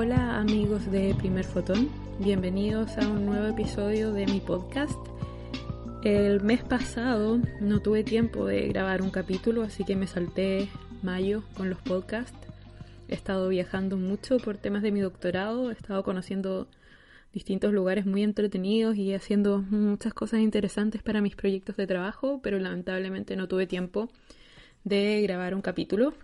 Hola amigos de Primer Fotón, bienvenidos a un nuevo episodio de mi podcast. El mes pasado no tuve tiempo de grabar un capítulo, así que me salté mayo con los podcasts. He estado viajando mucho por temas de mi doctorado, he estado conociendo distintos lugares muy entretenidos y haciendo muchas cosas interesantes para mis proyectos de trabajo, pero lamentablemente no tuve tiempo de grabar un capítulo.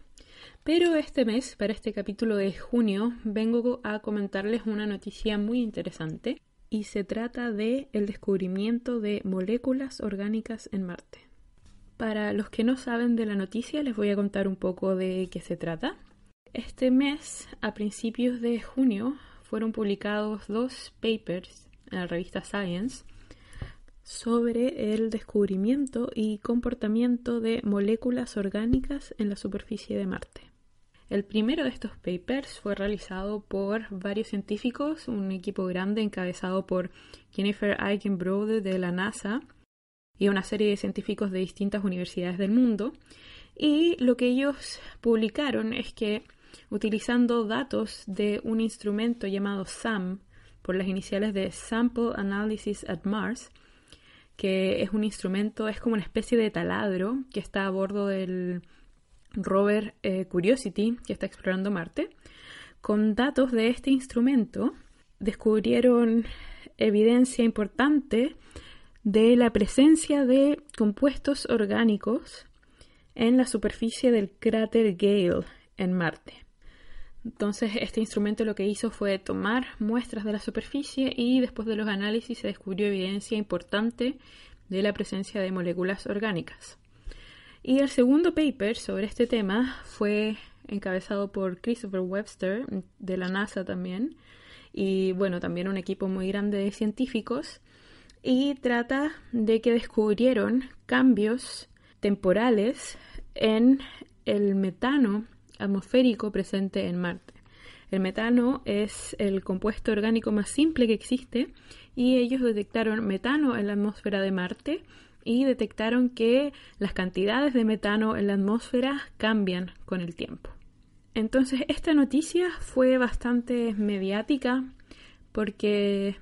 Pero este mes, para este capítulo de junio, vengo a comentarles una noticia muy interesante y se trata de el descubrimiento de moléculas orgánicas en Marte. Para los que no saben de la noticia, les voy a contar un poco de qué se trata. Este mes, a principios de junio, fueron publicados dos papers en la revista Science sobre el descubrimiento y comportamiento de moléculas orgánicas en la superficie de Marte. El primero de estos papers fue realizado por varios científicos, un equipo grande encabezado por Jennifer Eichenbrode de la NASA y una serie de científicos de distintas universidades del mundo. Y lo que ellos publicaron es que utilizando datos de un instrumento llamado SAM, por las iniciales de Sample Analysis at Mars, que es un instrumento, es como una especie de taladro que está a bordo del rover eh, Curiosity que está explorando Marte. Con datos de este instrumento descubrieron evidencia importante de la presencia de compuestos orgánicos en la superficie del cráter Gale en Marte. Entonces este instrumento lo que hizo fue tomar muestras de la superficie y después de los análisis se descubrió evidencia importante de la presencia de moléculas orgánicas. Y el segundo paper sobre este tema fue encabezado por Christopher Webster de la NASA también y bueno, también un equipo muy grande de científicos y trata de que descubrieron cambios temporales en el metano atmosférico presente en Marte. El metano es el compuesto orgánico más simple que existe y ellos detectaron metano en la atmósfera de Marte y detectaron que las cantidades de metano en la atmósfera cambian con el tiempo. Entonces esta noticia fue bastante mediática porque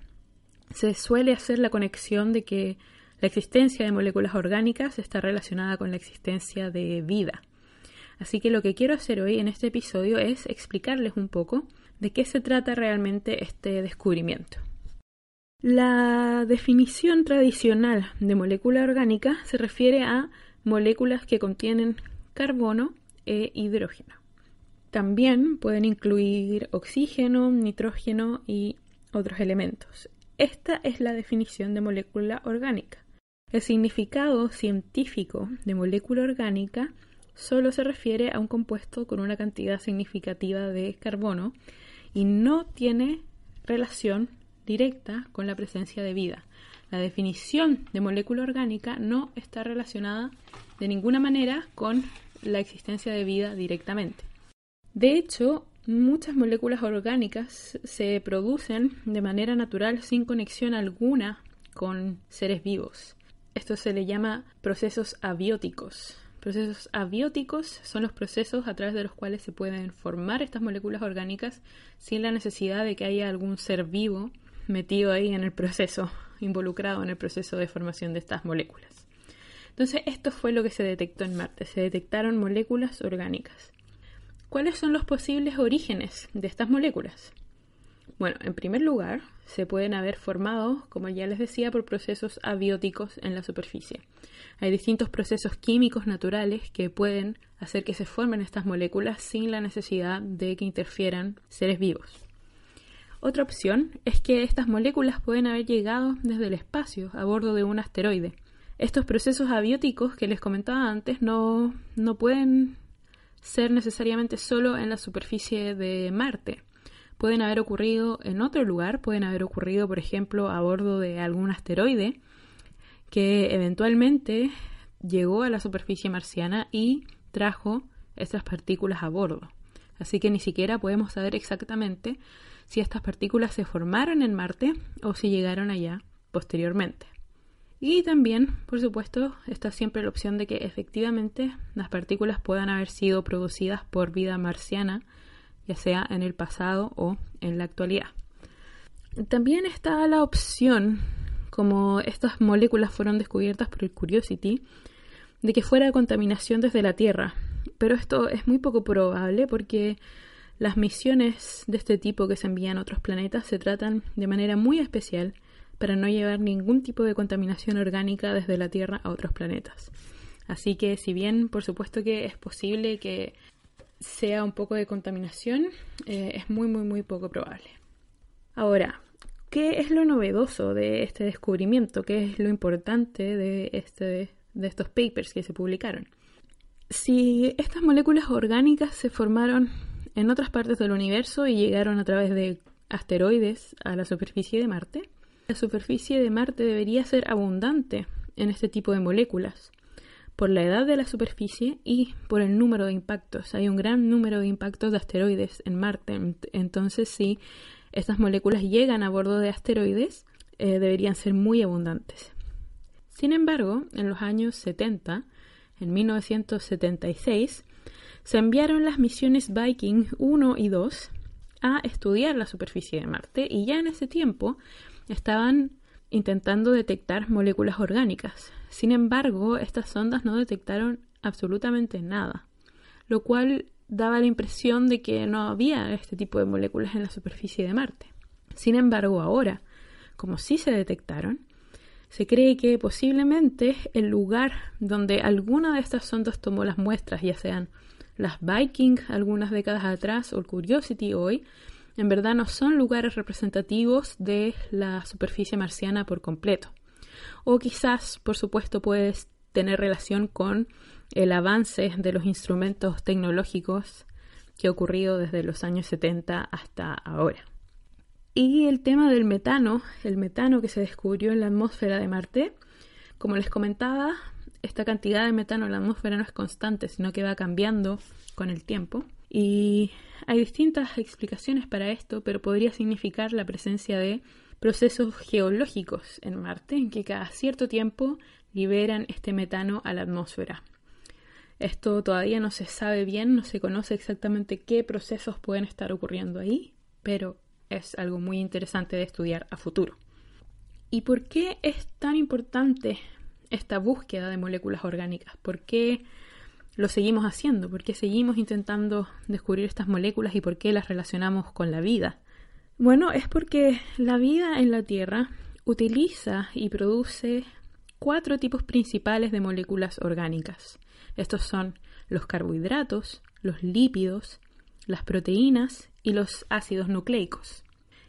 se suele hacer la conexión de que la existencia de moléculas orgánicas está relacionada con la existencia de vida. Así que lo que quiero hacer hoy en este episodio es explicarles un poco de qué se trata realmente este descubrimiento. La definición tradicional de molécula orgánica se refiere a moléculas que contienen carbono e hidrógeno. También pueden incluir oxígeno, nitrógeno y otros elementos. Esta es la definición de molécula orgánica. El significado científico de molécula orgánica solo se refiere a un compuesto con una cantidad significativa de carbono y no tiene relación directa con la presencia de vida. La definición de molécula orgánica no está relacionada de ninguna manera con la existencia de vida directamente. De hecho, muchas moléculas orgánicas se producen de manera natural sin conexión alguna con seres vivos. Esto se le llama procesos abióticos. Procesos abióticos son los procesos a través de los cuales se pueden formar estas moléculas orgánicas sin la necesidad de que haya algún ser vivo metido ahí en el proceso, involucrado en el proceso de formación de estas moléculas. Entonces, esto fue lo que se detectó en Marte. Se detectaron moléculas orgánicas. ¿Cuáles son los posibles orígenes de estas moléculas? Bueno, en primer lugar, se pueden haber formado, como ya les decía, por procesos abióticos en la superficie. Hay distintos procesos químicos naturales que pueden hacer que se formen estas moléculas sin la necesidad de que interfieran seres vivos. Otra opción es que estas moléculas pueden haber llegado desde el espacio a bordo de un asteroide. Estos procesos abióticos que les comentaba antes no, no pueden ser necesariamente solo en la superficie de Marte pueden haber ocurrido en otro lugar, pueden haber ocurrido, por ejemplo, a bordo de algún asteroide que eventualmente llegó a la superficie marciana y trajo estas partículas a bordo. Así que ni siquiera podemos saber exactamente si estas partículas se formaron en Marte o si llegaron allá posteriormente. Y también, por supuesto, está siempre la opción de que efectivamente las partículas puedan haber sido producidas por vida marciana ya sea en el pasado o en la actualidad. También está la opción, como estas moléculas fueron descubiertas por el Curiosity, de que fuera contaminación desde la Tierra. Pero esto es muy poco probable porque las misiones de este tipo que se envían a otros planetas se tratan de manera muy especial para no llevar ningún tipo de contaminación orgánica desde la Tierra a otros planetas. Así que si bien por supuesto que es posible que sea un poco de contaminación, eh, es muy muy muy poco probable. Ahora, ¿qué es lo novedoso de este descubrimiento? ¿Qué es lo importante de, este, de estos papers que se publicaron? Si estas moléculas orgánicas se formaron en otras partes del universo y llegaron a través de asteroides a la superficie de Marte, la superficie de Marte debería ser abundante en este tipo de moléculas por la edad de la superficie y por el número de impactos. Hay un gran número de impactos de asteroides en Marte. Entonces, si estas moléculas llegan a bordo de asteroides, eh, deberían ser muy abundantes. Sin embargo, en los años 70, en 1976, se enviaron las misiones Viking 1 y 2 a estudiar la superficie de Marte y ya en ese tiempo estaban intentando detectar moléculas orgánicas. Sin embargo, estas sondas no detectaron absolutamente nada, lo cual daba la impresión de que no había este tipo de moléculas en la superficie de Marte. Sin embargo, ahora, como sí se detectaron, se cree que posiblemente el lugar donde alguna de estas sondas tomó las muestras, ya sean las Viking algunas décadas atrás o el Curiosity hoy, en verdad no son lugares representativos de la superficie marciana por completo. O quizás, por supuesto, puedes tener relación con el avance de los instrumentos tecnológicos que ha ocurrido desde los años 70 hasta ahora. Y el tema del metano, el metano que se descubrió en la atmósfera de Marte, como les comentaba, esta cantidad de metano en la atmósfera no es constante, sino que va cambiando con el tiempo. Y hay distintas explicaciones para esto, pero podría significar la presencia de procesos geológicos en Marte, en que cada cierto tiempo liberan este metano a la atmósfera. Esto todavía no se sabe bien, no se conoce exactamente qué procesos pueden estar ocurriendo ahí, pero es algo muy interesante de estudiar a futuro. ¿Y por qué es tan importante esta búsqueda de moléculas orgánicas? ¿Por qué lo seguimos haciendo? ¿Por qué seguimos intentando descubrir estas moléculas y por qué las relacionamos con la vida? Bueno, es porque la vida en la Tierra utiliza y produce cuatro tipos principales de moléculas orgánicas. Estos son los carbohidratos, los lípidos, las proteínas y los ácidos nucleicos.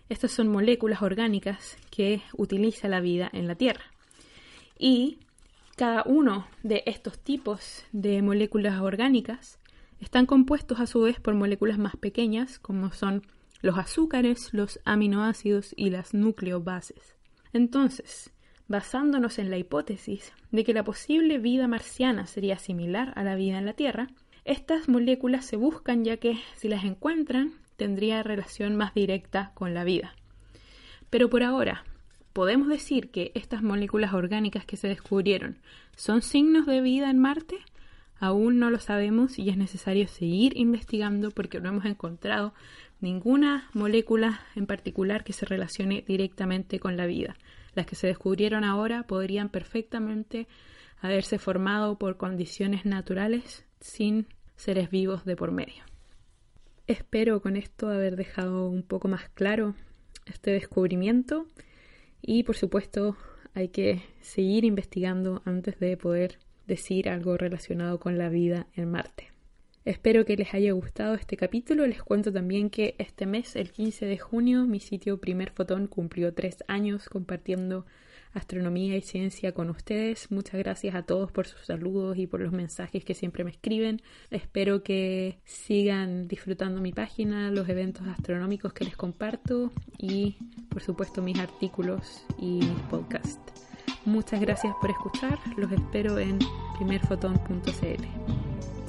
Estas son moléculas orgánicas que utiliza la vida en la Tierra. Y cada uno de estos tipos de moléculas orgánicas están compuestos a su vez por moléculas más pequeñas como son los azúcares, los aminoácidos y las nucleobases. Entonces, basándonos en la hipótesis de que la posible vida marciana sería similar a la vida en la Tierra, estas moléculas se buscan ya que si las encuentran tendría relación más directa con la vida. Pero por ahora, ¿Podemos decir que estas moléculas orgánicas que se descubrieron son signos de vida en Marte? Aún no lo sabemos y es necesario seguir investigando porque no hemos encontrado ninguna molécula en particular que se relacione directamente con la vida. Las que se descubrieron ahora podrían perfectamente haberse formado por condiciones naturales sin seres vivos de por medio. Espero con esto haber dejado un poco más claro este descubrimiento y por supuesto hay que seguir investigando antes de poder decir algo relacionado con la vida en Marte. Espero que les haya gustado este capítulo. Les cuento también que este mes, el 15 de junio, mi sitio Primer Fotón cumplió tres años compartiendo astronomía y ciencia con ustedes. Muchas gracias a todos por sus saludos y por los mensajes que siempre me escriben. Espero que sigan disfrutando mi página, los eventos astronómicos que les comparto y por supuesto mis artículos y mis podcasts. Muchas gracias por escuchar. Los espero en primerfotón.cl.